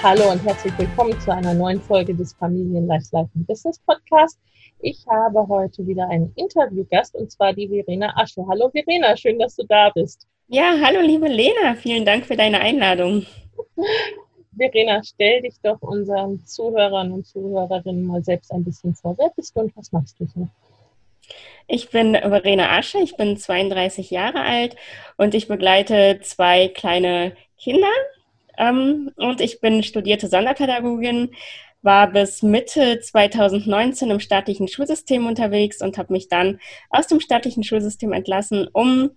Hallo und herzlich willkommen zu einer neuen Folge des Familienleicht Life Business Podcast. Ich habe heute wieder einen Interviewgast und zwar die Verena Asche. Hallo Verena, schön, dass du da bist. Ja, hallo liebe Lena, vielen Dank für deine Einladung. Verena, stell dich doch unseren Zuhörern und Zuhörerinnen mal selbst ein bisschen vor. Wer bist du und was machst du hier? Ich bin Verena Asche, ich bin 32 Jahre alt und ich begleite zwei kleine Kinder. Ähm, und ich bin studierte Sonderpädagogin, war bis Mitte 2019 im staatlichen Schulsystem unterwegs und habe mich dann aus dem staatlichen Schulsystem entlassen, um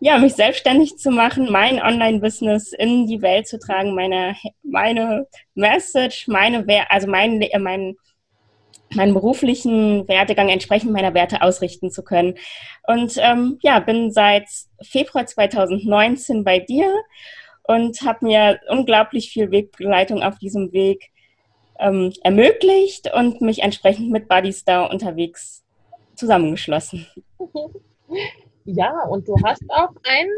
ja, mich selbstständig zu machen, mein Online-Business in die Welt zu tragen, meine, meine Message, meine, also mein, mein meinen beruflichen Werdegang entsprechend meiner Werte ausrichten zu können. Und ähm, ja, bin seit Februar 2019 bei dir und habe mir unglaublich viel Wegbegleitung auf diesem Weg ähm, ermöglicht und mich entsprechend mit Buddies da unterwegs zusammengeschlossen. Ja, und du hast auch ein,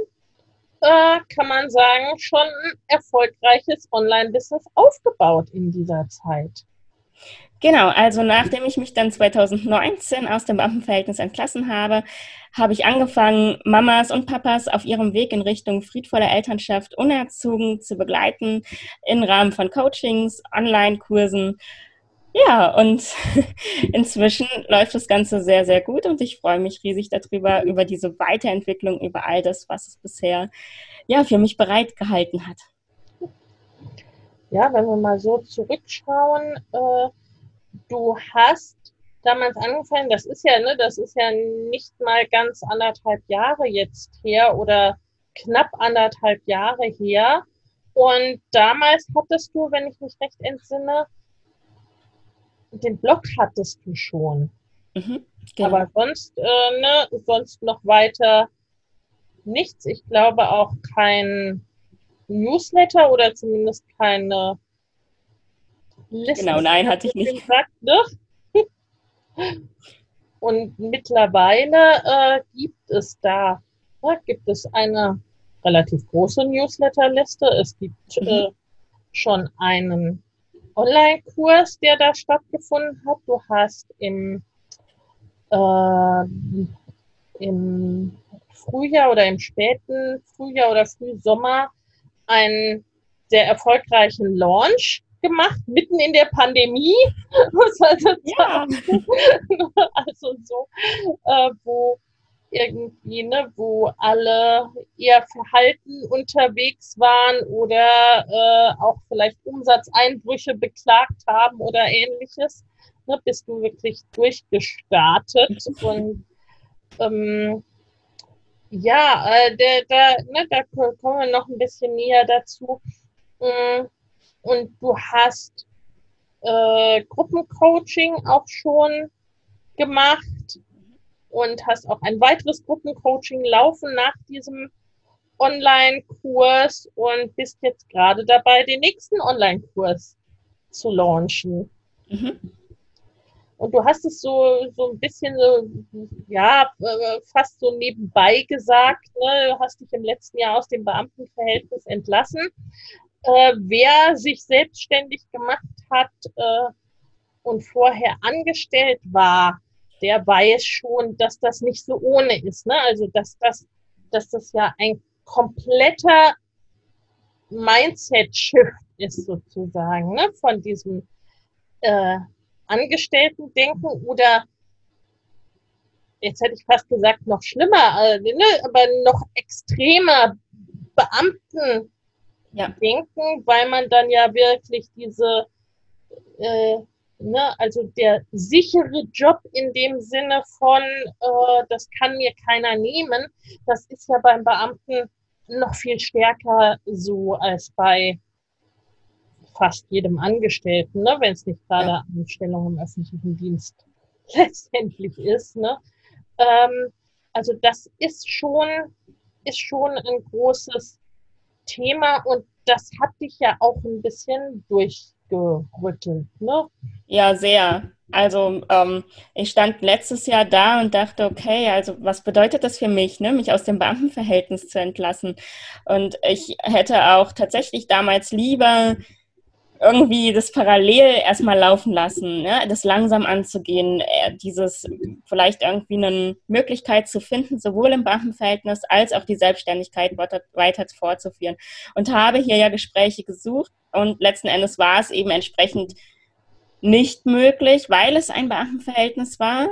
äh, kann man sagen, schon erfolgreiches Online-Business aufgebaut in dieser Zeit. Genau, also nachdem ich mich dann 2019 aus dem Beamtenverhältnis entlassen habe, habe ich angefangen, Mamas und Papas auf ihrem Weg in Richtung friedvoller Elternschaft unerzogen zu begleiten im Rahmen von Coachings, Online-Kursen. Ja, und inzwischen läuft das Ganze sehr, sehr gut und ich freue mich riesig darüber, über diese Weiterentwicklung, über all das, was es bisher ja, für mich bereitgehalten hat. Ja, wenn wir mal so zurückschauen, äh du hast damals angefangen, das ist ja, ne, das ist ja nicht mal ganz anderthalb Jahre jetzt her oder knapp anderthalb Jahre her. Und damals hattest du, wenn ich mich recht entsinne, den Blog hattest du schon. Mhm, genau. Aber sonst, äh, ne, sonst noch weiter nichts. Ich glaube auch kein Newsletter oder zumindest keine Listen genau, nein, hatte ich nicht. Gesagt, ne? Und mittlerweile äh, gibt es da, ja, gibt es eine relativ große Newsletterliste. Es gibt mhm. äh, schon einen Online-Kurs, der da stattgefunden hat. Du hast im, äh, im Frühjahr oder im späten Frühjahr oder Frühsommer einen sehr erfolgreichen Launch gemacht, mitten in der Pandemie. also, ja. also so, äh, wo irgendwie, ne, wo alle eher verhalten unterwegs waren oder äh, auch vielleicht Umsatzeinbrüche beklagt haben oder ähnliches, ne, bist du wirklich durchgestartet und ähm, ja, äh, der, der, ne, da kommen wir noch ein bisschen näher dazu. Ähm, und du hast äh, Gruppencoaching auch schon gemacht und hast auch ein weiteres Gruppencoaching laufen nach diesem Online-Kurs und bist jetzt gerade dabei, den nächsten Online-Kurs zu launchen. Mhm. Und du hast es so, so ein bisschen so, ja, äh, fast so nebenbei gesagt, ne? du hast dich im letzten Jahr aus dem Beamtenverhältnis entlassen äh, wer sich selbstständig gemacht hat äh, und vorher angestellt war, der weiß schon, dass das nicht so ohne ist. Ne? Also dass das, dass das ja ein kompletter Mindset-Shift ist sozusagen, ne? von diesem äh, Angestellten-Denken oder jetzt hätte ich fast gesagt, noch schlimmer, äh, ne? aber noch extremer Beamten ja. denken, weil man dann ja wirklich diese, äh, ne, also der sichere Job in dem Sinne von, äh, das kann mir keiner nehmen, das ist ja beim Beamten noch viel stärker so als bei fast jedem Angestellten, ne, wenn es nicht gerade ja. Anstellung im öffentlichen Dienst letztendlich ist. Ne? Ähm, also das ist schon, ist schon ein großes Thema und das hat dich ja auch ein bisschen durchgerüttelt, ne? Ja, sehr. Also ähm, ich stand letztes Jahr da und dachte, okay, also was bedeutet das für mich, ne, mich aus dem Beamtenverhältnis zu entlassen? Und ich hätte auch tatsächlich damals lieber irgendwie das parallel erstmal laufen lassen, ne? das langsam anzugehen, äh, dieses vielleicht irgendwie eine Möglichkeit zu finden, sowohl im Beamtenverhältnis als auch die Selbstständigkeit weiter, weiter fortzuführen. Und habe hier ja Gespräche gesucht und letzten Endes war es eben entsprechend nicht möglich, weil es ein Beamtenverhältnis war.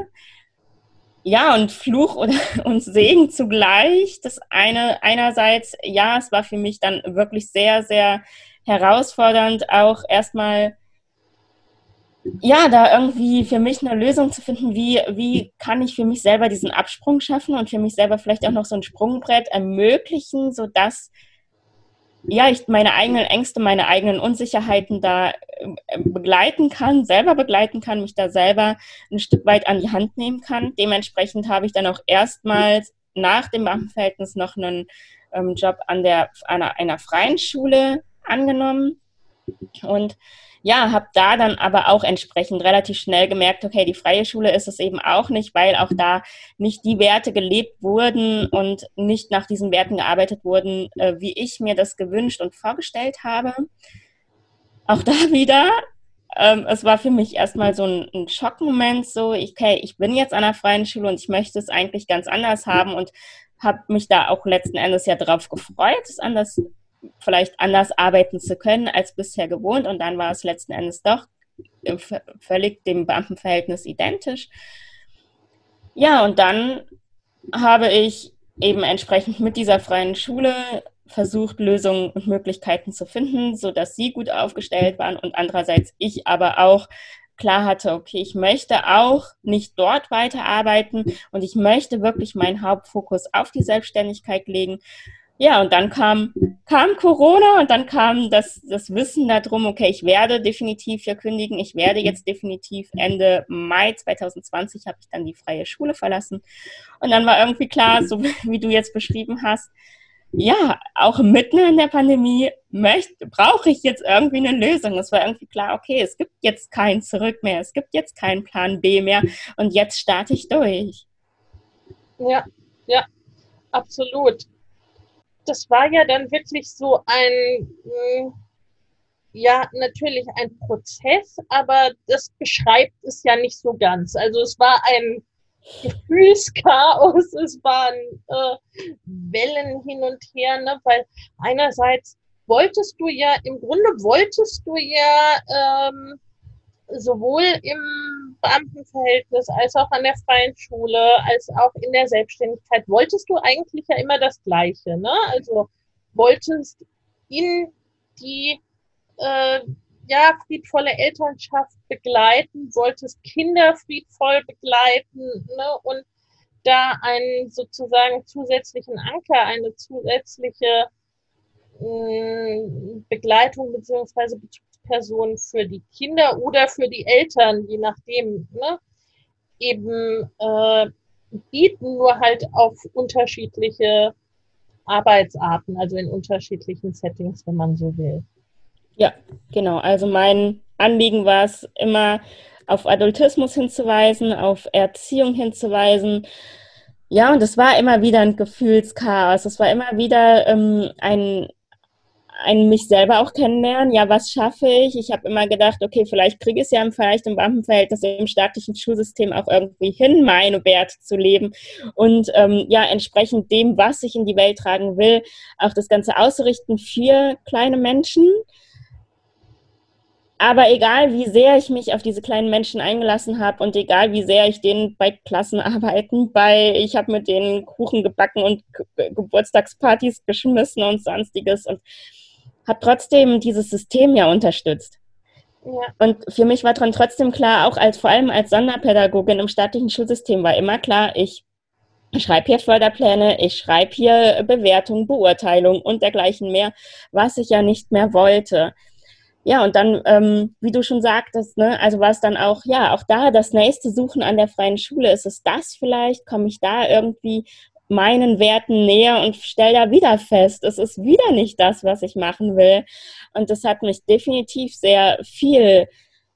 Ja, und Fluch oder, und Segen zugleich. Das eine, einerseits, ja, es war für mich dann wirklich sehr, sehr herausfordernd, auch erstmal ja, da irgendwie für mich eine Lösung zu finden, wie, wie kann ich für mich selber diesen Absprung schaffen und für mich selber vielleicht auch noch so ein Sprungbrett ermöglichen, sodass ja, ich meine eigenen Ängste, meine eigenen Unsicherheiten da äh, begleiten kann, selber begleiten kann, mich da selber ein Stück weit an die Hand nehmen kann. Dementsprechend habe ich dann auch erstmals nach dem Beamtenverhältnis noch einen ähm, Job an der, einer, einer freien Schule angenommen und ja, habe da dann aber auch entsprechend relativ schnell gemerkt, okay, die freie Schule ist es eben auch nicht, weil auch da nicht die Werte gelebt wurden und nicht nach diesen Werten gearbeitet wurden, äh, wie ich mir das gewünscht und vorgestellt habe. Auch da wieder, ähm, es war für mich erstmal so ein, Schockmoment, so, okay, ich bin jetzt an der freien Schule und ich möchte es eigentlich ganz anders haben und habe mich da auch letzten Endes ja drauf gefreut, es anders vielleicht anders arbeiten zu können als bisher gewohnt. Und dann war es letzten Endes doch völlig dem Beamtenverhältnis identisch. Ja, und dann habe ich eben entsprechend mit dieser freien Schule versucht, Lösungen und Möglichkeiten zu finden, sodass sie gut aufgestellt waren und andererseits ich aber auch klar hatte, okay, ich möchte auch nicht dort weiterarbeiten und ich möchte wirklich meinen Hauptfokus auf die Selbstständigkeit legen ja, und dann kam, kam Corona und dann kam das, das Wissen darum, okay, ich werde definitiv hier kündigen. Ich werde jetzt definitiv Ende Mai 2020 habe ich dann die freie Schule verlassen. Und dann war irgendwie klar, so wie du jetzt beschrieben hast, ja, auch mitten in der Pandemie möchte, brauche ich jetzt irgendwie eine Lösung. Es war irgendwie klar, okay, es gibt jetzt kein Zurück mehr, es gibt jetzt keinen Plan B mehr und jetzt starte ich durch. Ja, ja, absolut das war ja dann wirklich so ein, hm, ja, natürlich ein Prozess, aber das beschreibt es ja nicht so ganz. Also es war ein Gefühlschaos, es waren äh, Wellen hin und her, ne? weil einerseits wolltest du ja, im Grunde wolltest du ja ähm, sowohl im Beamtenverhältnis als auch an der freien Schule, als auch in der Selbstständigkeit, wolltest du eigentlich ja immer das Gleiche. Ne? Also wolltest in die äh, ja, friedvolle Elternschaft begleiten, wolltest Kinder friedvoll begleiten ne? und da einen sozusagen zusätzlichen Anker, eine zusätzliche mm, Begleitung beziehungsweise Person für die Kinder oder für die Eltern, je nachdem, ne, eben äh, bieten, nur halt auf unterschiedliche Arbeitsarten, also in unterschiedlichen Settings, wenn man so will. Ja, genau. Also mein Anliegen war es immer, auf Adultismus hinzuweisen, auf Erziehung hinzuweisen. Ja, und es war immer wieder ein Gefühlschaos. Es war immer wieder ähm, ein ein mich selber auch kennenlernen. Ja, was schaffe ich? Ich habe immer gedacht, okay, vielleicht kriege ich es ja vielleicht im Beamtenverhältnis im staatlichen Schulsystem auch irgendwie hin, meine Werte zu leben und ähm, ja, entsprechend dem, was ich in die Welt tragen will, auch das Ganze auszurichten für kleine Menschen. Aber egal, wie sehr ich mich auf diese kleinen Menschen eingelassen habe und egal, wie sehr ich denen bei Klassenarbeiten, bei, ich habe mit denen Kuchen gebacken und Ge Geburtstagspartys geschmissen und sonstiges und habe trotzdem dieses System ja unterstützt. Ja. Und für mich war dann trotzdem klar, auch als vor allem als Sonderpädagogin im staatlichen Schulsystem war immer klar, ich schreibe hier Förderpläne, ich schreibe hier Bewertung, Beurteilung und dergleichen mehr, was ich ja nicht mehr wollte ja, und dann, ähm, wie du schon sagtest, ne, also war es dann auch, ja, auch da das nächste Suchen an der freien Schule, ist es das vielleicht? Komme ich da irgendwie meinen Werten näher und stelle da wieder fest, es ist wieder nicht das, was ich machen will. Und das hat mich definitiv sehr viel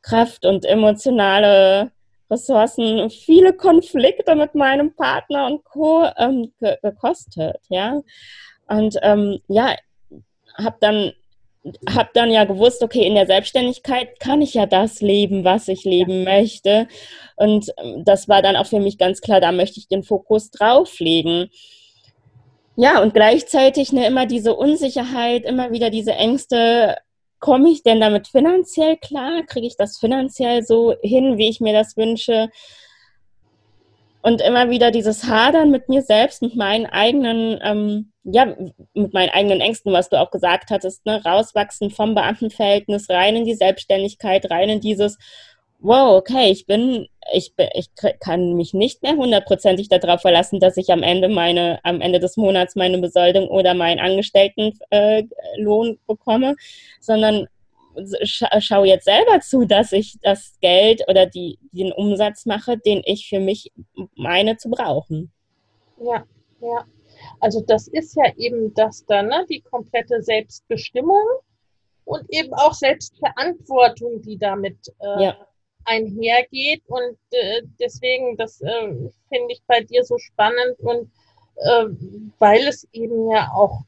Kraft und emotionale Ressourcen, viele Konflikte mit meinem Partner und Co. Ähm, ge gekostet, ja. Und ähm, ja, habe dann habe dann ja gewusst, okay, in der Selbstständigkeit kann ich ja das leben, was ich leben ja. möchte. Und ähm, das war dann auch für mich ganz klar, da möchte ich den Fokus drauflegen. Ja, und gleichzeitig ne, immer diese Unsicherheit, immer wieder diese Ängste, komme ich denn damit finanziell klar? Kriege ich das finanziell so hin, wie ich mir das wünsche? Und immer wieder dieses Hadern mit mir selbst, mit meinen eigenen ähm, ja, mit meinen eigenen Ängsten, was du auch gesagt hattest, ne, rauswachsen vom Beamtenverhältnis rein in die Selbstständigkeit, rein in dieses, wow, okay, ich bin, ich, ich kann mich nicht mehr hundertprozentig darauf verlassen, dass ich am Ende meine, am Ende des Monats meine Besoldung oder meinen Angestelltenlohn äh, bekomme, sondern scha schaue jetzt selber zu, dass ich das Geld oder die, den Umsatz mache, den ich für mich meine zu brauchen. Ja, ja. Also das ist ja eben das dann, ne? die komplette Selbstbestimmung und eben auch Selbstverantwortung, die damit äh, ja. einhergeht. Und äh, deswegen, das äh, finde ich bei dir so spannend und äh, weil es eben ja auch,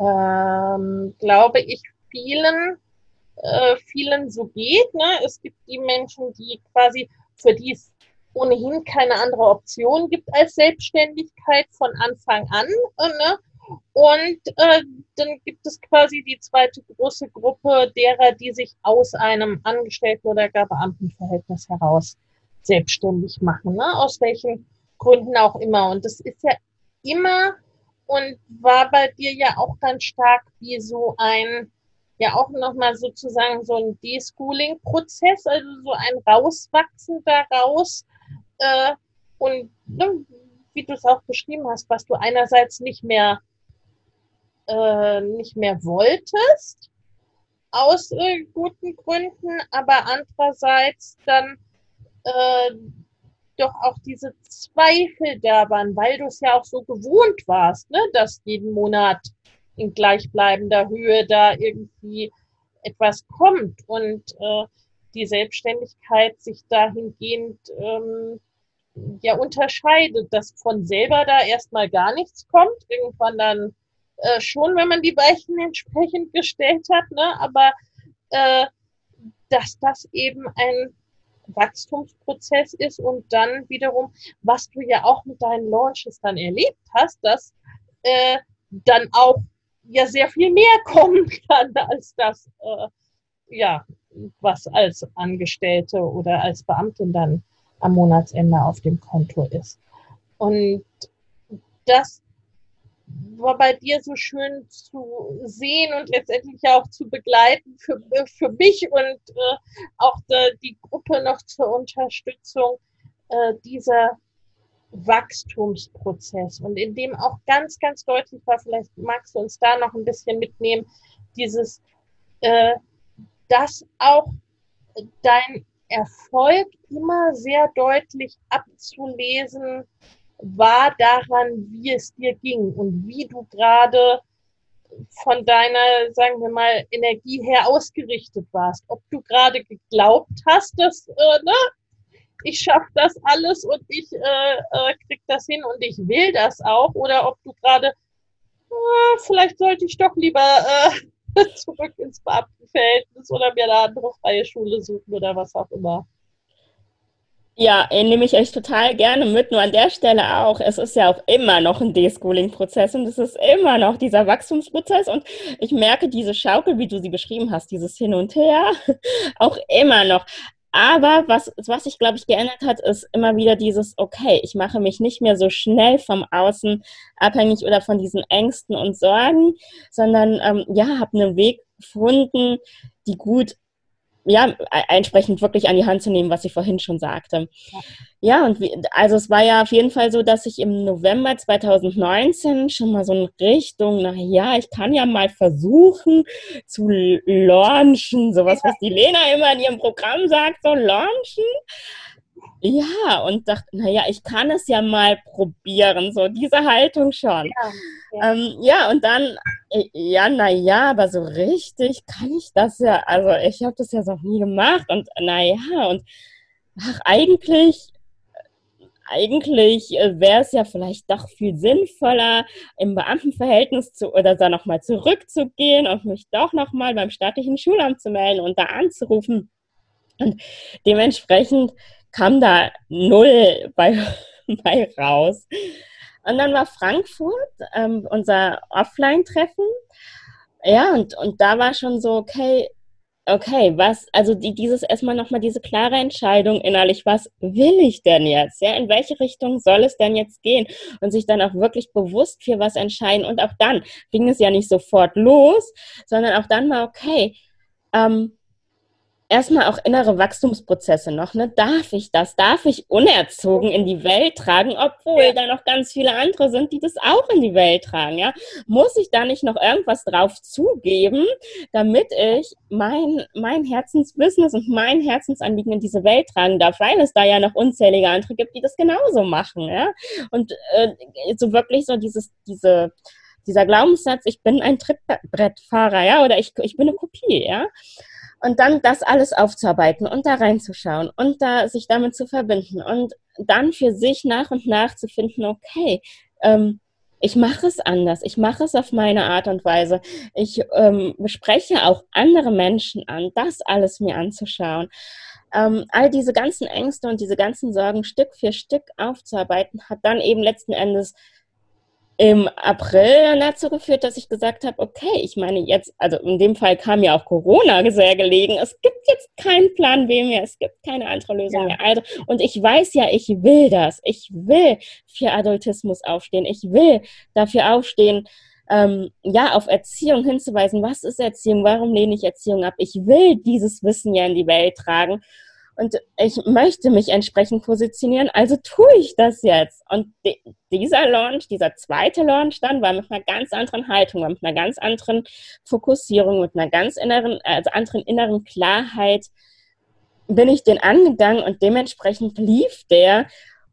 ähm, glaube ich, vielen, äh, vielen so geht. Ne? Es gibt die Menschen, die quasi, für die es ohnehin keine andere Option gibt als Selbstständigkeit von Anfang an. Ne? Und äh, dann gibt es quasi die zweite große Gruppe derer, die sich aus einem Angestellten- oder gar Beamtenverhältnis heraus selbstständig machen, ne? aus welchen Gründen auch immer. Und das ist ja immer und war bei dir ja auch ganz stark wie so ein, ja auch nochmal sozusagen so ein Deschooling-Prozess, also so ein Rauswachsen daraus äh, und ne, wie du es auch beschrieben hast, was du einerseits nicht mehr äh, nicht mehr wolltest aus äh, guten Gründen, aber andererseits dann äh, doch auch diese Zweifel da waren, weil du es ja auch so gewohnt warst, ne, dass jeden Monat in gleichbleibender Höhe da irgendwie etwas kommt und äh, die Selbstständigkeit sich dahingehend ähm, ja unterscheidet, dass von selber da erstmal gar nichts kommt, irgendwann dann äh, schon, wenn man die Weichen entsprechend gestellt hat, ne? aber äh, dass das eben ein Wachstumsprozess ist und dann wiederum, was du ja auch mit deinen Launches dann erlebt hast, dass äh, dann auch ja sehr viel mehr kommen kann als das, äh, ja, was als Angestellte oder als Beamtin dann am Monatsende auf dem Konto ist. Und das war bei dir so schön zu sehen und letztendlich auch zu begleiten für, für mich und äh, auch de, die Gruppe noch zur Unterstützung äh, dieser Wachstumsprozess und in dem auch ganz, ganz deutlich war, vielleicht magst du uns da noch ein bisschen mitnehmen, dieses, äh, dass auch dein Erfolg immer sehr deutlich abzulesen war daran, wie es dir ging und wie du gerade von deiner, sagen wir mal, Energie her ausgerichtet warst. Ob du gerade geglaubt hast, dass äh, ne, ich schaffe das alles und ich äh, äh, krieg das hin und ich will das auch, oder ob du gerade ah, vielleicht sollte ich doch lieber äh, zurück ins Beamtenverhältnis oder mir eine andere freie Schule suchen oder was auch immer. Ja, nehme ich euch total gerne mit, nur an der Stelle auch. Es ist ja auch immer noch ein Deschooling-Prozess und es ist immer noch dieser Wachstumsprozess und ich merke diese Schaukel, wie du sie beschrieben hast, dieses Hin und Her, auch immer noch. Aber was, was sich, glaube ich, geändert hat, ist immer wieder dieses, okay, ich mache mich nicht mehr so schnell vom Außen abhängig oder von diesen Ängsten und Sorgen, sondern ähm, ja, habe einen Weg gefunden, die gut ja, entsprechend wirklich an die Hand zu nehmen, was ich vorhin schon sagte. Ja, und wie, also es war ja auf jeden Fall so, dass ich im November 2019 schon mal so in Richtung, na ja, ich kann ja mal versuchen zu launchen, sowas, was die Lena immer in ihrem Programm sagt, so launchen. Ja, und dachte, naja, ich kann es ja mal probieren, so diese Haltung schon. Ja, ja. Ähm, ja und dann, äh, ja, naja, aber so richtig kann ich das ja, also ich habe das ja noch nie gemacht und naja, und ach, eigentlich, eigentlich äh, wäre es ja vielleicht doch viel sinnvoller, im Beamtenverhältnis zu oder da nochmal zurückzugehen und mich doch nochmal beim staatlichen Schulamt zu melden und da anzurufen. Und dementsprechend kam da null bei, bei raus. Und dann war Frankfurt ähm, unser Offline-Treffen. Ja, und, und da war schon so, okay, okay, was, also die, dieses erstmal nochmal diese klare Entscheidung innerlich, was will ich denn jetzt? Ja, in welche Richtung soll es denn jetzt gehen? Und sich dann auch wirklich bewusst für was entscheiden. Und auch dann ging es ja nicht sofort los, sondern auch dann mal, okay, ähm, erstmal auch innere Wachstumsprozesse noch. Ne? Darf ich das? Darf ich unerzogen in die Welt tragen, obwohl ja. da noch ganz viele andere sind, die das auch in die Welt tragen? Ja? Muss ich da nicht noch irgendwas drauf zugeben, damit ich mein, mein Herzensbusiness und mein Herzensanliegen in diese Welt tragen darf, weil es da ja noch unzählige andere gibt, die das genauso machen. Ja? Und äh, so wirklich so dieses, diese dieser Glaubenssatz, ich bin ein Trittbrettfahrer, ja, oder ich, ich bin eine Kopie, ja. Und dann das alles aufzuarbeiten und da reinzuschauen und da sich damit zu verbinden und dann für sich nach und nach zu finden, okay, ähm, ich mache es anders, ich mache es auf meine Art und Weise. Ich ähm, spreche auch andere Menschen an, das alles mir anzuschauen. Ähm, all diese ganzen Ängste und diese ganzen Sorgen Stück für Stück aufzuarbeiten, hat dann eben letzten Endes im April dann dazu geführt, dass ich gesagt habe, okay, ich meine jetzt, also in dem Fall kam ja auch Corona sehr gelegen. Es gibt jetzt keinen Plan B mehr, es gibt keine andere Lösung ja. mehr. Also, und ich weiß ja, ich will das. Ich will für Adultismus aufstehen. Ich will dafür aufstehen, ähm, ja, auf Erziehung hinzuweisen. Was ist Erziehung? Warum lehne ich Erziehung ab? Ich will dieses Wissen ja in die Welt tragen und ich möchte mich entsprechend positionieren, also tue ich das jetzt. Und dieser Launch, dieser zweite Launch dann war mit einer ganz anderen Haltung, war mit einer ganz anderen Fokussierung, mit einer ganz inneren, also anderen inneren Klarheit bin ich den angegangen und dementsprechend lief der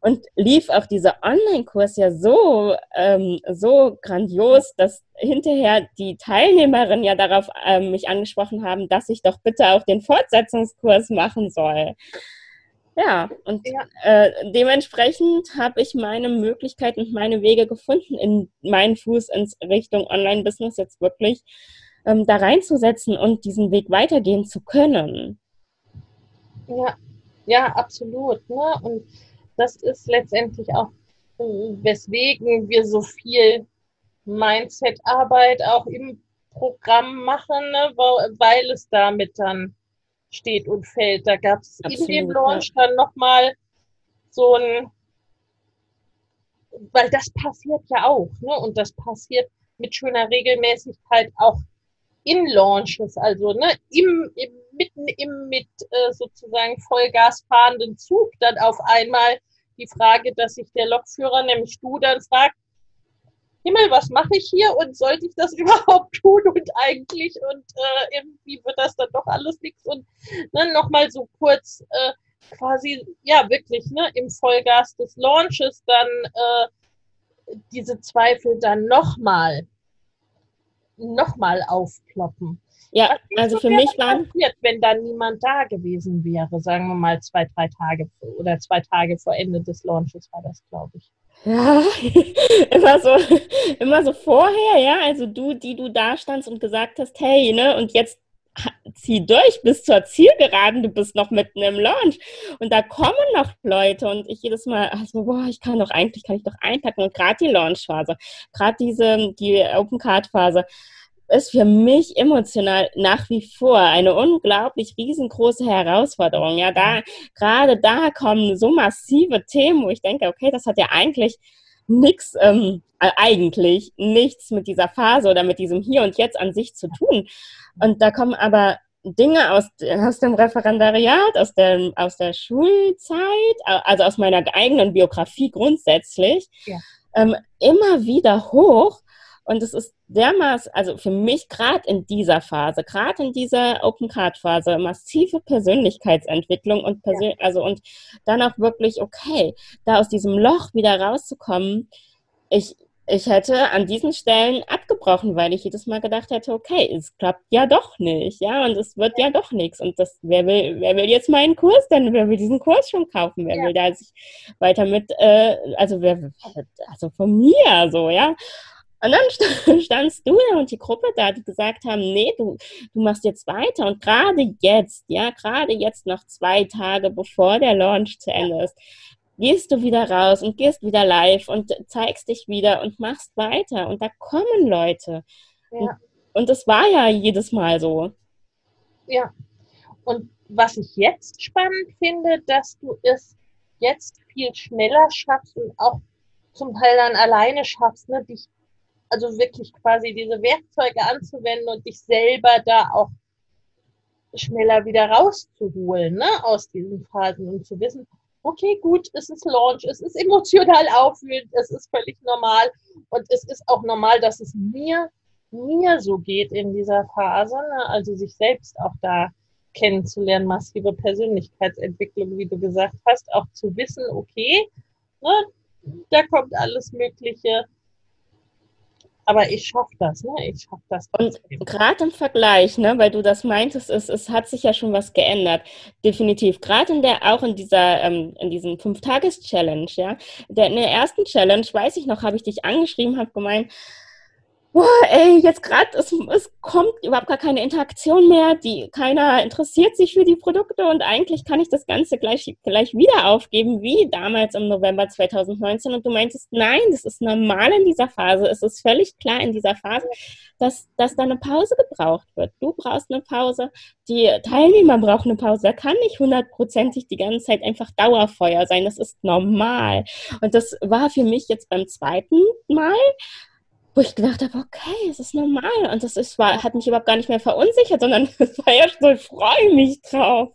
und lief auch dieser Online-Kurs ja so, ähm, so grandios, dass hinterher die Teilnehmerinnen ja darauf ähm, mich angesprochen haben, dass ich doch bitte auch den Fortsetzungskurs machen soll. Ja, und ja. Äh, dementsprechend habe ich meine Möglichkeiten und meine Wege gefunden, in meinen Fuß ins Richtung Online-Business jetzt wirklich ähm, da reinzusetzen und diesen Weg weitergehen zu können. Ja, ja, absolut. Ne? Und das ist letztendlich auch, weswegen wir so viel Mindset-Arbeit auch im Programm machen, ne? weil es damit dann steht und fällt. Da gab es in dem Launch ja. dann nochmal so ein, weil das passiert ja auch, ne? Und das passiert mit schöner Regelmäßigkeit auch in Launches, also ne, im, im mitten im mit äh, sozusagen Vollgas fahrenden Zug dann auf einmal die Frage, dass sich der Lokführer, nämlich du, dann fragt, Himmel, was mache ich hier und sollte ich das überhaupt tun und eigentlich und äh, irgendwie wird das dann doch alles nichts und ne, nochmal so kurz äh, quasi, ja wirklich, ne, im Vollgas des Launches dann äh, diese Zweifel dann nochmal nochmal aufploppen. Ja, also für mich war passiert, wenn da niemand da gewesen wäre, sagen wir mal zwei, drei Tage oder zwei Tage vor Ende des Launches war das, glaube ich. Ja, immer so, immer so vorher, ja, also du, die du da standst und gesagt hast, hey, ne, und jetzt zieh durch bis zur Zielgeraden, du bist noch mitten im Launch. Und da kommen noch Leute. Und ich jedes Mal, also boah, ich kann doch eigentlich, kann ich doch einpacken. Und gerade die Launch-Phase, gerade diese, die Open-Card-Phase ist für mich emotional nach wie vor eine unglaublich riesengroße Herausforderung. Ja, da, gerade da kommen so massive Themen, wo ich denke, okay, das hat ja eigentlich nichts, ähm, äh, eigentlich nichts mit dieser Phase oder mit diesem Hier und Jetzt an sich zu tun. Und da kommen aber Dinge aus, aus dem Referendariat, aus der, aus der Schulzeit, also aus meiner eigenen Biografie grundsätzlich, ja. ähm, immer wieder hoch. Und es ist dermaßen, also für mich gerade in dieser Phase, gerade in dieser Open Card Phase, massive Persönlichkeitsentwicklung und Persön ja. also und dann auch wirklich okay, da aus diesem Loch wieder rauszukommen. Ich ich hätte an diesen Stellen abgebrochen, weil ich jedes Mal gedacht hätte, okay, es klappt ja doch nicht, ja, und es wird ja doch nichts. Und das, wer will, wer will jetzt meinen Kurs denn? Wer will diesen Kurs schon kaufen? Wer ja. will da sich weiter mit, äh, also wer, also von mir so, ja. Und dann standst du und die Gruppe da, die gesagt haben, nee, du, du machst jetzt weiter. Und gerade jetzt, ja, gerade jetzt noch zwei Tage bevor der Launch zu Ende ist, gehst du wieder raus und gehst wieder live und zeigst dich wieder und machst weiter. Und da kommen Leute. Ja. Und das war ja jedes Mal so. Ja. Und was ich jetzt spannend finde, dass du es jetzt viel schneller schaffst und auch zum Teil dann alleine schaffst, ne, dich also wirklich quasi diese Werkzeuge anzuwenden und dich selber da auch schneller wieder rauszuholen, ne, aus diesen Phasen und zu wissen, okay, gut, es ist Launch, es ist emotional aufwühlend, es ist völlig normal und es ist auch normal, dass es mir, mir so geht in dieser Phase, ne? also sich selbst auch da kennenzulernen, massive Persönlichkeitsentwicklung, wie du gesagt hast, auch zu wissen, okay, ne, da kommt alles Mögliche, aber ich schaffe das, ne? Ich schaffe das. Und gerade im Vergleich, ne, weil du das meintest, es, es hat sich ja schon was geändert. Definitiv. Gerade in der, auch in dieser, ähm, in diesem Fünf-Tages-Challenge, ja. Der, in der ersten Challenge, weiß ich noch, habe ich dich angeschrieben, habe gemeint, boah, ey, jetzt gerade, es, es kommt überhaupt gar keine Interaktion mehr, die, keiner interessiert sich für die Produkte und eigentlich kann ich das Ganze gleich, gleich wieder aufgeben, wie damals im November 2019. Und du meintest, nein, das ist normal in dieser Phase. Es ist völlig klar in dieser Phase, dass, dass da eine Pause gebraucht wird. Du brauchst eine Pause, die Teilnehmer brauchen eine Pause. Da kann nicht hundertprozentig die ganze Zeit einfach Dauerfeuer sein. Das ist normal. Und das war für mich jetzt beim zweiten Mal wo ich gedacht habe, okay, es ist normal. Und das ist, war, hat mich überhaupt gar nicht mehr verunsichert, sondern es war ja so, ich freue mich drauf.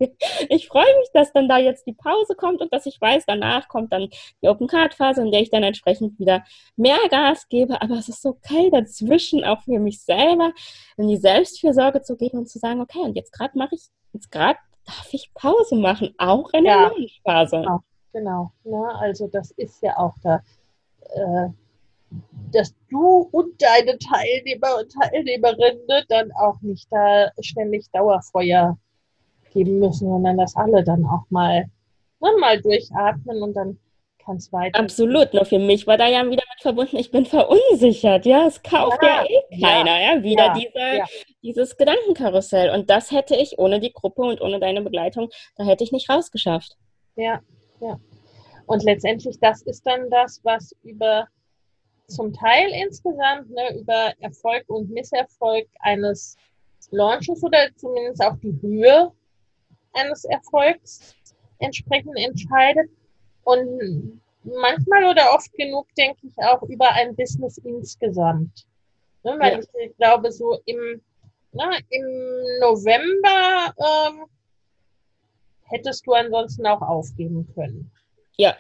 Ich freue mich, dass dann da jetzt die Pause kommt und dass ich weiß, danach kommt dann die Open Card Phase, in der ich dann entsprechend wieder mehr Gas gebe. Aber es ist okay, dazwischen auch für mich selber in die Selbstfürsorge zu gehen und zu sagen, okay, und jetzt gerade mache ich, jetzt gerade darf ich Pause machen, auch in der ja, Phase. Genau, genau. Ja, also das ist ja auch da. Äh, dass du und deine Teilnehmer und Teilnehmerinnen dann auch nicht da ständig Dauerfeuer geben müssen, sondern dass alle dann auch mal, ne, mal durchatmen und dann kann es weiter. Absolut, nur für mich war da ja wieder mit verbunden, ich bin verunsichert, ja, es kauft ja, ja eh keiner, ja, ja wieder ja, diese, dieses Gedankenkarussell und das hätte ich ohne die Gruppe und ohne deine Begleitung, da hätte ich nicht rausgeschafft. Ja, ja. Und letztendlich, das ist dann das, was über zum Teil insgesamt ne, über Erfolg und Misserfolg eines Launches oder zumindest auch die Höhe eines Erfolgs entsprechend entscheidet. Und manchmal oder oft genug denke ich auch über ein Business insgesamt. Ne, weil ja. ich glaube, so im, na, ne, im November ähm, hättest du ansonsten auch aufgeben können. Ja,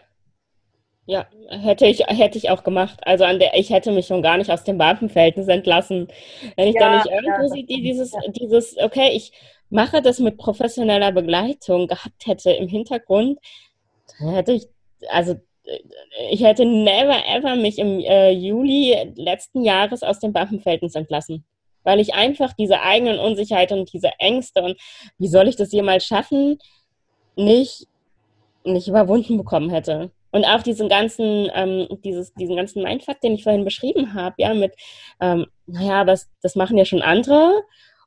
ja, hätte ich, hätte ich auch gemacht. Also an der, ich hätte mich schon gar nicht aus dem Beamtenverhältnis entlassen. Wenn ich ja, da nicht irgendwo ja, dieses, ja. dieses, okay, ich mache das mit professioneller Begleitung gehabt hätte im Hintergrund, hätte ich, also ich hätte never ever mich im äh, Juli letzten Jahres aus dem Beamtenverhältnis entlassen. Weil ich einfach diese eigenen Unsicherheit und diese Ängste und wie soll ich das jemals schaffen, nicht, nicht überwunden bekommen hätte. Und auch diesen ganzen, ähm, dieses, diesen ganzen Mindfuck, den ich vorhin beschrieben habe, ja, mit, ähm, naja, das, das machen ja schon andere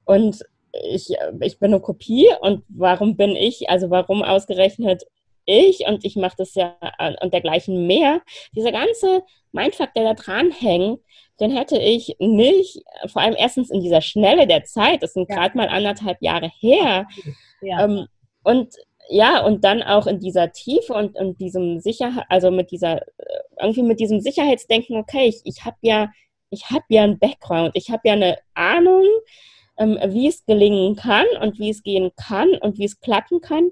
und ich, ich bin eine Kopie und warum bin ich, also warum ausgerechnet ich und ich mache das ja und dergleichen mehr. Dieser ganze Mindfuck, der da dran hängt, den hätte ich nicht, vor allem erstens in dieser Schnelle der Zeit, das sind ja. gerade mal anderthalb Jahre her. Ja. Ähm, und ja, und dann auch in dieser Tiefe und, und diesem Sicherheit, also mit dieser, irgendwie mit diesem Sicherheitsdenken, okay, ich, ich habe ja, ich habe ja einen Background, ich habe ja eine Ahnung, ähm, wie es gelingen kann und wie es gehen kann und wie es klappen kann.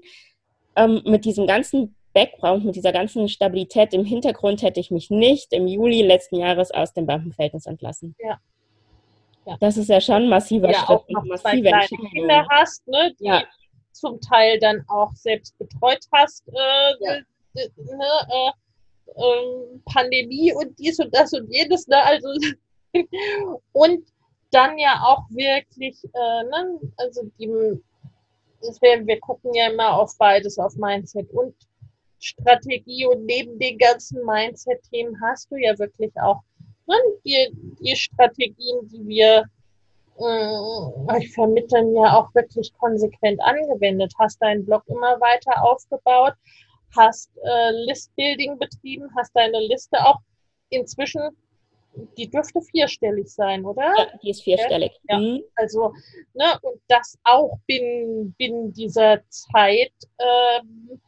Ähm, mit diesem ganzen Background, mit dieser ganzen Stabilität im Hintergrund hätte ich mich nicht im Juli letzten Jahres aus dem Beamtenverhältnis entlassen. Ja. ja. Das ist ja schon ein massiver ja, Schritt. Auch noch zwei kleine Kinder hast, ne, die ja. Zum Teil dann auch selbst betreut hast, äh, ja. ne, äh, äh, Pandemie und dies und das und jenes, ne, also und dann ja auch wirklich, äh, ne, also die, wir, wir gucken ja immer auf beides, auf Mindset und Strategie und neben den ganzen Mindset-Themen hast du ja wirklich auch ne, die, die Strategien, die wir äh, euch vermitteln, ja auch wirklich konsequent angewendet. Hast deinen Blog immer weiter aufgebaut, hast äh, Listbuilding betrieben, hast deine Liste auch inzwischen die dürfte vierstellig sein, oder? Ja, die ist vierstellig. Ja, mhm. also, ne, und das auch binnen, binnen dieser Zeit ähm,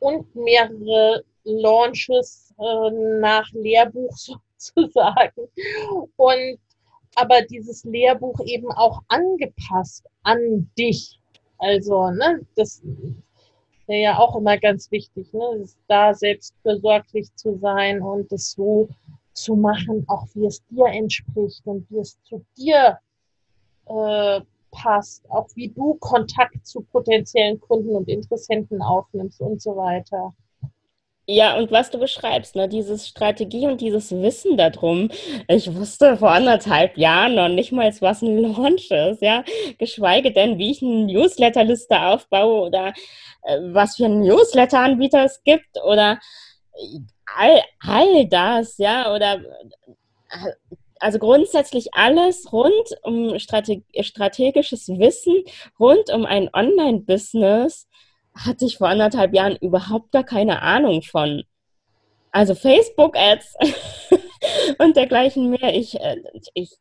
und mehrere Launches äh, nach Lehrbuch sozusagen. Und aber dieses Lehrbuch eben auch angepasst an dich. Also, ne, das wäre ja auch immer ganz wichtig, ne, da selbstversorglich zu sein und das so zu machen, auch wie es dir entspricht und wie es zu dir äh, passt, auch wie du Kontakt zu potenziellen Kunden und Interessenten aufnimmst und so weiter. Ja, und was du beschreibst, ne, dieses Strategie und dieses Wissen darum. Ich wusste vor anderthalb Jahren noch nicht mal, was ein Launch ist, ja. Geschweige denn, wie ich eine Newsletterliste aufbaue oder äh, was für Newsletter-Anbieter es gibt oder all, all das, ja, oder also grundsätzlich alles rund um Strate strategisches Wissen, rund um ein Online-Business, hatte ich vor anderthalb Jahren überhaupt gar keine Ahnung von. Also Facebook-Ads und dergleichen mehr. Ich, äh, ich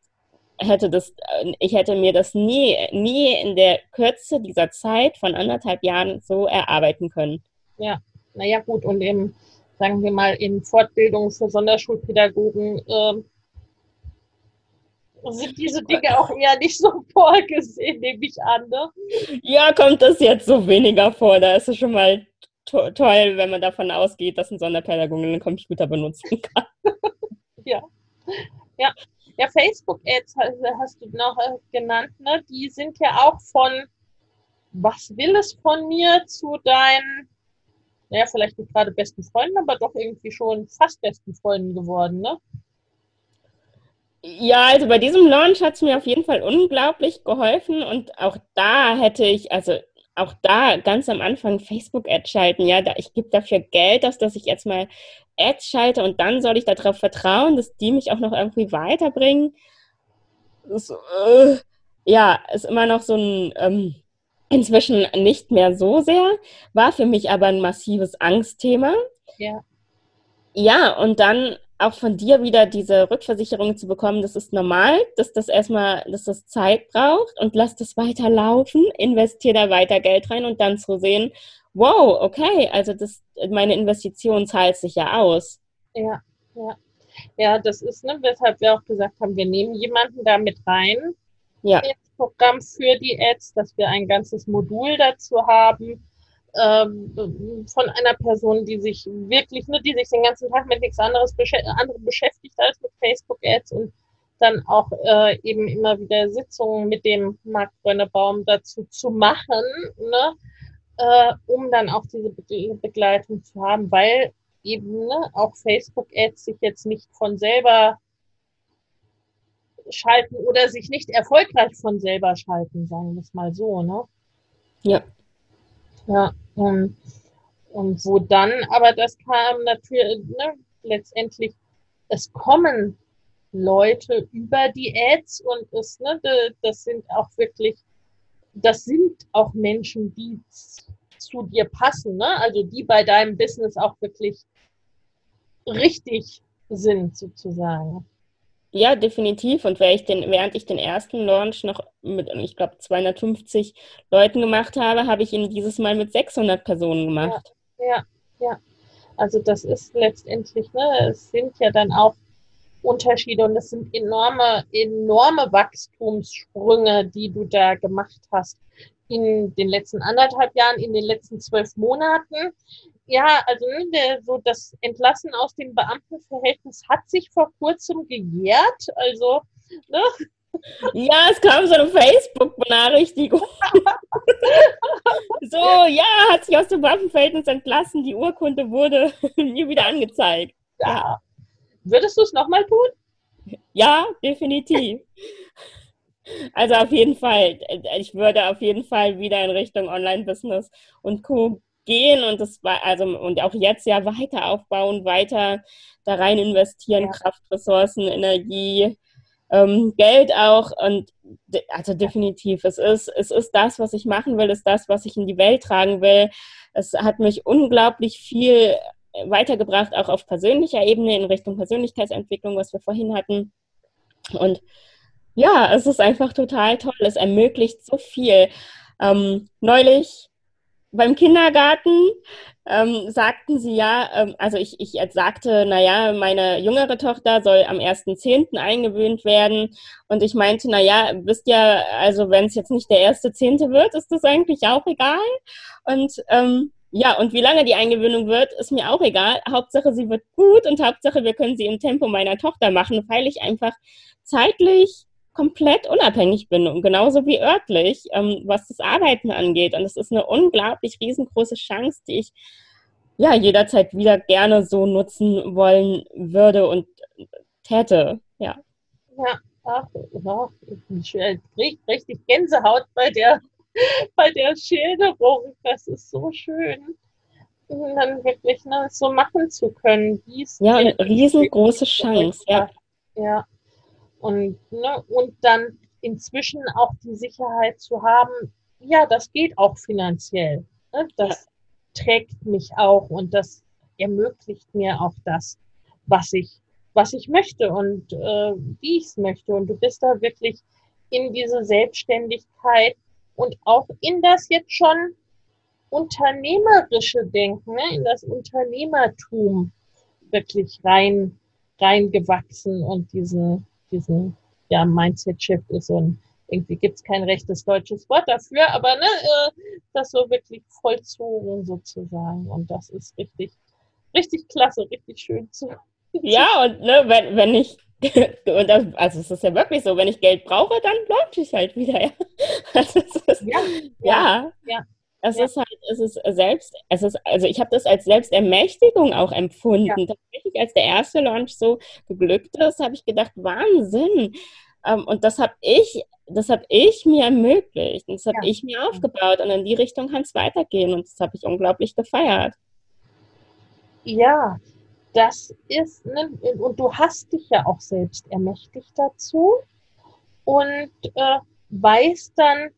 hätte das, ich hätte mir das nie, nie in der Kürze dieser Zeit von anderthalb Jahren so erarbeiten können. Ja, naja gut, und im sagen wir mal, in Fortbildung für Sonderschulpädagogen äh, sind diese Dinge auch eher nicht so vorgesehen, nehme ich an. Ne? Ja, kommt das jetzt so weniger vor. Da ist es schon mal to toll, wenn man davon ausgeht, dass ein Sonderpädagoge einen Computer benutzen kann. ja. Ja. Ja, Facebook-Ads hast du noch äh, genannt, ne? Die sind ja auch von was will es von mir zu deinen naja, vielleicht nicht gerade besten Freunden, aber doch irgendwie schon fast besten Freunden geworden, ne? Ja, also bei diesem Launch hat es mir auf jeden Fall unglaublich geholfen und auch da hätte ich, also auch da ganz am Anfang Facebook-Ads schalten, ja, da, ich gebe dafür Geld aus, dass ich jetzt mal Ads schalte und dann soll ich darauf vertrauen, dass die mich auch noch irgendwie weiterbringen. Das, äh, ja, ist immer noch so ein ähm, Inzwischen nicht mehr so sehr, war für mich aber ein massives Angstthema. Ja. Ja, und dann auch von dir wieder diese Rückversicherung zu bekommen, das ist normal, dass das erstmal, dass das Zeit braucht und lass das weiter laufen, investiere da weiter Geld rein und dann zu sehen, wow, okay, also das, meine Investition zahlt sich ja aus. Ja, ja. Ja, das ist, ne, weshalb wir auch gesagt haben, wir nehmen jemanden da mit rein, ja. Programm für die Ads, dass wir ein ganzes Modul dazu haben ähm, von einer Person, die sich wirklich, ne, die sich den ganzen Tag mit nichts anderes besch anderem beschäftigt als mit Facebook-Ads und dann auch äh, eben immer wieder Sitzungen mit dem Marc Brönnebaum dazu zu machen, ne, äh, um dann auch diese Be Begleitung zu haben, weil eben ne, auch Facebook-Ads sich jetzt nicht von selber schalten oder sich nicht erfolgreich von selber schalten, sagen wir es mal so, ne? Ja. Ja. Ähm, Und wo dann, aber das kam natürlich, ne, letztendlich, es kommen Leute über die Ads und es, ne, das sind auch wirklich, das sind auch Menschen, die zu dir passen, ne? also die bei deinem Business auch wirklich richtig sind, sozusagen. Ja, definitiv. Und während ich den, während ich den ersten Launch noch mit, ich glaube, 250 Leuten gemacht habe, habe ich ihn dieses Mal mit 600 Personen gemacht. Ja, ja, ja. Also das ist letztendlich, ne, es sind ja dann auch Unterschiede und es sind enorme, enorme Wachstumssprünge, die du da gemacht hast in den letzten anderthalb Jahren, in den letzten zwölf Monaten. Ja, also ne, so das Entlassen aus dem Beamtenverhältnis hat sich vor kurzem gejährt. Also, ne? Ja, es kam so eine Facebook-Benachrichtigung. so, ja, hat sich aus dem Waffenverhältnis entlassen, die Urkunde wurde nie wieder angezeigt. Ja. Würdest du es nochmal tun? Ja, definitiv. Also auf jeden Fall. Ich würde auf jeden Fall wieder in Richtung Online-Business und Co. gehen und das war also und auch jetzt ja weiter aufbauen, weiter da rein investieren, ja. Kraft, Ressourcen, Energie, ähm, Geld auch und also definitiv. Es ist es ist das, was ich machen will, ist das, was ich in die Welt tragen will. Es hat mich unglaublich viel weitergebracht, auch auf persönlicher Ebene in Richtung Persönlichkeitsentwicklung, was wir vorhin hatten. Und ja, es ist einfach total toll. Es ermöglicht so viel. Ähm, neulich beim Kindergarten ähm, sagten sie ja, ähm, also ich, ich sagte, naja, meine jüngere Tochter soll am 1.10. eingewöhnt werden. Und ich meinte, naja, wisst ja, also wenn es jetzt nicht der erste Zehnte wird, ist das eigentlich auch egal. Und ähm, ja, und wie lange die Eingewöhnung wird, ist mir auch egal. Hauptsache, sie wird gut und Hauptsache, wir können sie im Tempo meiner Tochter machen, weil ich einfach zeitlich komplett unabhängig bin und genauso wie örtlich, ähm, was das Arbeiten angeht. Und es ist eine unglaublich riesengroße Chance, die ich ja jederzeit wieder gerne so nutzen wollen würde und täte. Ja. Ja, ach, ja, richtig Gänsehaut bei der, bei der Schilderung. Das ist so schön dann wirklich ne, so machen zu können. ja, eine riesengroße Chance, ja. Ja, und, ne, und dann inzwischen auch die Sicherheit zu haben, ja, das geht auch finanziell. Ne? Das ja. trägt mich auch und das ermöglicht mir auch das, was ich, was ich möchte und äh, wie ich es möchte. Und du bist da wirklich in diese Selbstständigkeit und auch in das jetzt schon unternehmerische Denken, ne? in das Unternehmertum wirklich rein reingewachsen und diese diesen ja, Mindset-Shift ist und irgendwie gibt es kein rechtes deutsches Wort dafür, aber ne, äh, das so wirklich vollzogen sozusagen. Und das ist richtig, richtig klasse, richtig schön zu. Ja, und ne, wenn, wenn ich, und das, also es ist ja wirklich so, wenn ich Geld brauche, dann launche ich halt wieder. Ja, also ist, ja, ja, ja, es ja. ist halt, es ist selbst, es ist, also ich habe das als Selbstermächtigung auch empfunden. Ja. Tatsächlich, als der erste Launch so geglückt ist, habe ich gedacht, Wahnsinn. Ähm, und das habe ich, das habe ich mir ermöglicht. Und das habe ja. ich mir aufgebaut. Und in die Richtung kann es weitergehen. Und das habe ich unglaublich gefeiert. Ja, das ist, ne, und du hast dich ja auch selbst ermächtigt dazu und äh, weißt dann,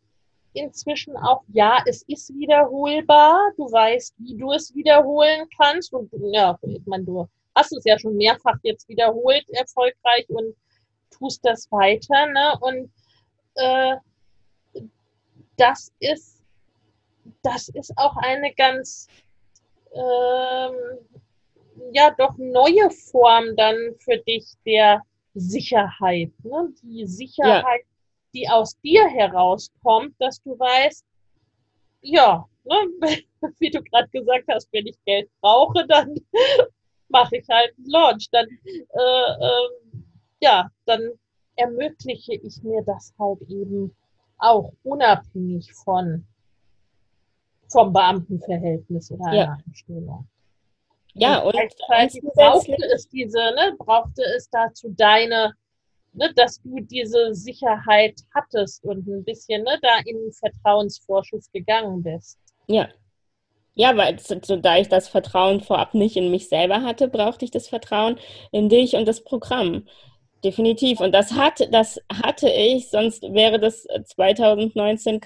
inzwischen auch, ja, es ist wiederholbar. Du weißt, wie du es wiederholen kannst. Und ja, ich meine, du hast es ja schon mehrfach jetzt wiederholt, erfolgreich und tust das weiter. Ne? Und äh, das ist, das ist auch eine ganz, ähm, ja, doch neue Form dann für dich der Sicherheit. Ne? Die Sicherheit, ja die aus dir herauskommt, dass du weißt, ja, ne, wie du gerade gesagt hast, wenn ich Geld brauche, dann mache ich halt einen Launch. Dann, äh, äh, ja, dann ermögliche ich mir das halt eben auch unabhängig von vom Beamtenverhältnis oder einer ja. Einstellung. Ja, und, und gleichzeitig brauchte es diese, ne, brauchte es dazu deine ne, dass du diese Sicherheit hattest und ein bisschen ne, da in Vertrauensvorschuss gegangen bist. Ja. Ja, weil so, da ich das Vertrauen vorab nicht in mich selber hatte, brauchte ich das Vertrauen in dich und das Programm. Definitiv. Und das, hat, das hatte ich, sonst wäre das 2019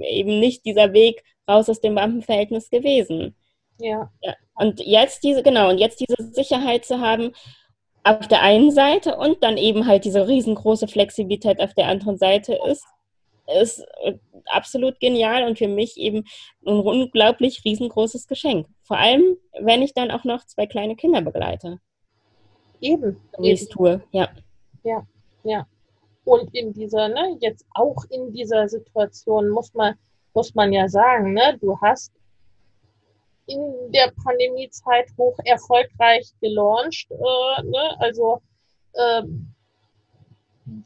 eben nicht dieser Weg raus aus dem Beamtenverhältnis gewesen. Ja. ja. Und jetzt diese, genau, und jetzt diese Sicherheit zu haben, auf der einen Seite und dann eben halt diese riesengroße Flexibilität auf der anderen Seite ist, ist äh, absolut genial und für mich eben ein unglaublich riesengroßes Geschenk. Vor allem, wenn ich dann auch noch zwei kleine Kinder begleite. Eben. Es tue, ja. Ja, ja. Und in dieser, ne, jetzt auch in dieser Situation muss man, muss man ja sagen, ne, du hast in der Pandemiezeit hoch erfolgreich gelauncht, äh, ne, also äh,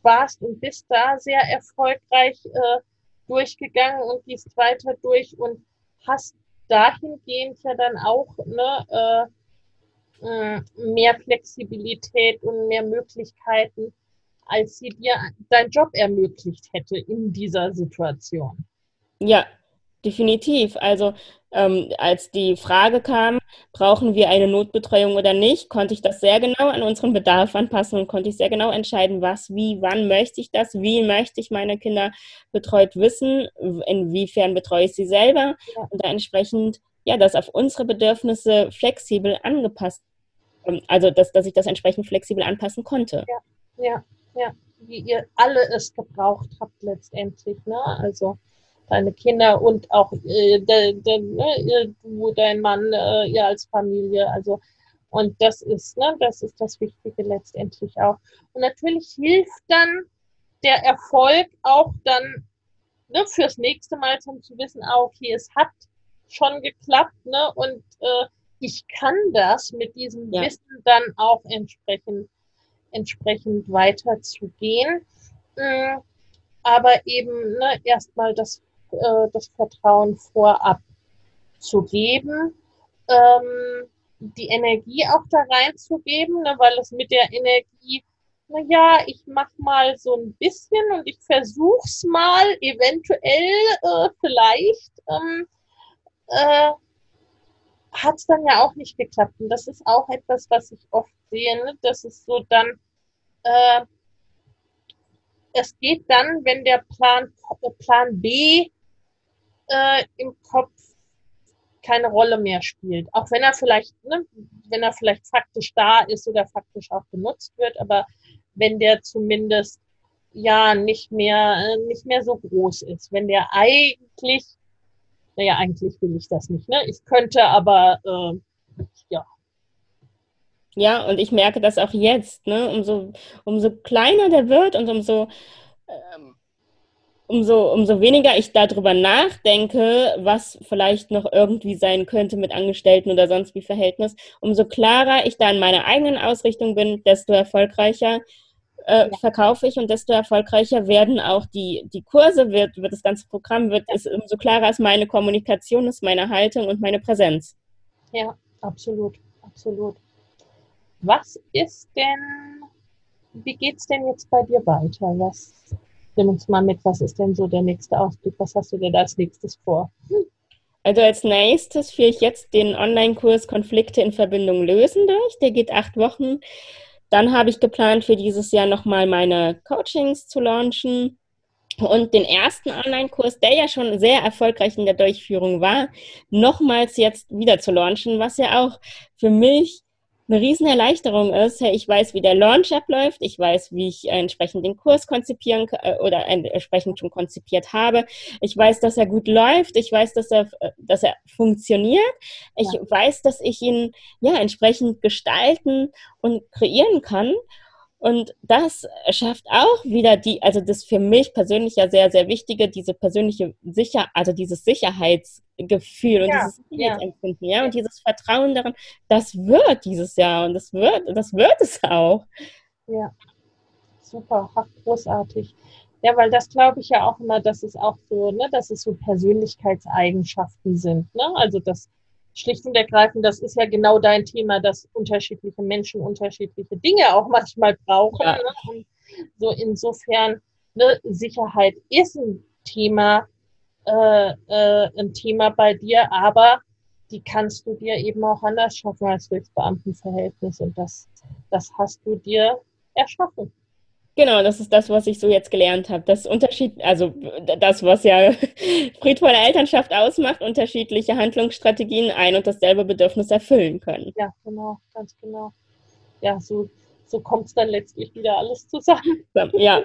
warst und bist da sehr erfolgreich äh, durchgegangen und gehst weiter durch und hast dahingehend ja dann auch ne, äh, mehr Flexibilität und mehr Möglichkeiten, als sie dir dein Job ermöglicht hätte in dieser Situation. Ja, definitiv. Also ähm, als die Frage kam, brauchen wir eine Notbetreuung oder nicht, konnte ich das sehr genau an unseren Bedarf anpassen und konnte ich sehr genau entscheiden, was, wie, wann möchte ich das, wie möchte ich meine Kinder betreut wissen, inwiefern betreue ich sie selber ja. und da entsprechend ja, das auf unsere Bedürfnisse flexibel angepasst ähm, also dass, dass ich das entsprechend flexibel anpassen konnte. Ja, ja, ja. Wie ihr alle es gebraucht habt letztendlich, ne? Also deine Kinder und auch äh, de, de, ne, du, dein Mann, äh, ihr als Familie. Also und das ist, ne, das ist das Wichtige letztendlich auch. Und natürlich hilft dann der Erfolg auch dann ne, fürs nächste Mal zum zu wissen, ah, okay, es hat schon geklappt, ne? Und äh, ich kann das mit diesem ja. Wissen dann auch entsprechend, entsprechend weiterzugehen. Mm, aber eben ne, erstmal das, äh, das Vertrauen vorab zu geben, ähm, die Energie auch da reinzugeben, ne, weil es mit der Energie, na ja, ich mach mal so ein bisschen und ich versuch's mal, eventuell, äh, vielleicht, ähm, äh, hat es dann ja auch nicht geklappt. Und das ist auch etwas, was ich oft sehe, ne? dass es so dann, äh, es geht dann, wenn der Plan, Plan B äh, im Kopf keine Rolle mehr spielt. Auch wenn er vielleicht, ne, wenn er vielleicht faktisch da ist oder faktisch auch benutzt wird, aber wenn der zumindest ja nicht mehr, äh, nicht mehr so groß ist, wenn der eigentlich naja, eigentlich will ich das nicht. Ne? Ich könnte, aber äh, ja. Ja, und ich merke das auch jetzt. Ne? Umso, umso kleiner der wird und umso, ähm, umso, umso weniger ich darüber nachdenke, was vielleicht noch irgendwie sein könnte mit Angestellten oder sonst wie Verhältnis, umso klarer ich da in meiner eigenen Ausrichtung bin, desto erfolgreicher äh, ja. verkaufe ich und desto erfolgreicher werden auch die, die Kurse, wird, wird das ganze Programm, wird es umso klarer ist meine Kommunikation, ist meine Haltung und meine Präsenz. Ja, absolut, absolut. Was ist denn, wie geht es denn jetzt bei dir weiter? Was, nimm uns mal mit, was ist denn so der nächste Ausblick? Was hast du da als nächstes vor? Also als nächstes führe ich jetzt den Online-Kurs Konflikte in Verbindung lösen durch. Der geht acht Wochen. Dann habe ich geplant, für dieses Jahr nochmal meine Coachings zu launchen und den ersten Online-Kurs, der ja schon sehr erfolgreich in der Durchführung war, nochmals jetzt wieder zu launchen, was ja auch für mich eine riesen Erleichterung ist. Ich weiß, wie der Launch abläuft. Ich weiß, wie ich entsprechend den Kurs konzipieren äh, oder entsprechend schon konzipiert habe. Ich weiß, dass er gut läuft. Ich weiß, dass er, dass er funktioniert. Ich ja. weiß, dass ich ihn ja entsprechend gestalten und kreieren kann. Und das schafft auch wieder die, also das für mich persönlich ja sehr, sehr wichtige, diese persönliche Sicher, also dieses Sicherheitsgefühl und ja, dieses Sicherheitsempfinden, ja. ja, und dieses Vertrauen daran, das wird dieses Jahr und das wird, das wird es auch. Ja, super, ach, großartig. Ja, weil das glaube ich ja auch immer, dass es auch so, ne, dass es so Persönlichkeitseigenschaften sind, ne? Also das schlicht und ergreifend, das ist ja genau dein Thema, dass unterschiedliche Menschen unterschiedliche Dinge auch manchmal brauchen. Ja. Ne? Und so insofern, ne, Sicherheit ist ein Thema, äh, äh, ein Thema bei dir, aber die kannst du dir eben auch anders schaffen als durchs Beamtenverhältnis. Und das, das hast du dir erschaffen. Genau, das ist das, was ich so jetzt gelernt habe. Das Unterschied, also das, was ja friedvolle Elternschaft ausmacht, unterschiedliche Handlungsstrategien ein und dasselbe Bedürfnis erfüllen können. Ja, genau, ganz genau. Ja, so, so kommt es dann letztlich wieder alles zusammen. Ja,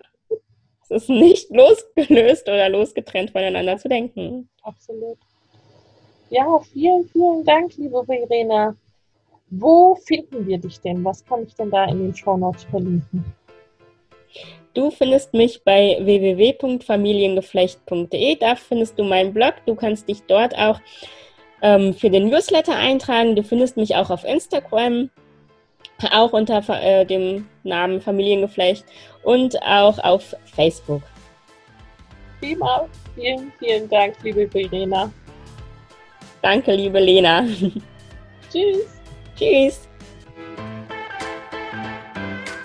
es ist nicht losgelöst oder losgetrennt voneinander zu denken. Absolut. Ja, vielen, vielen Dank, liebe Verena. Wo finden wir dich denn? Was kann ich denn da in den Show Notes verlinken? Du findest mich bei www.familiengeflecht.de. Da findest du meinen Blog. Du kannst dich dort auch ähm, für den Newsletter eintragen. Du findest mich auch auf Instagram, auch unter äh, dem Namen Familiengeflecht und auch auf Facebook. Prima. Vielen, vielen Dank, liebe Verena. Danke, liebe Lena. Tschüss. Tschüss.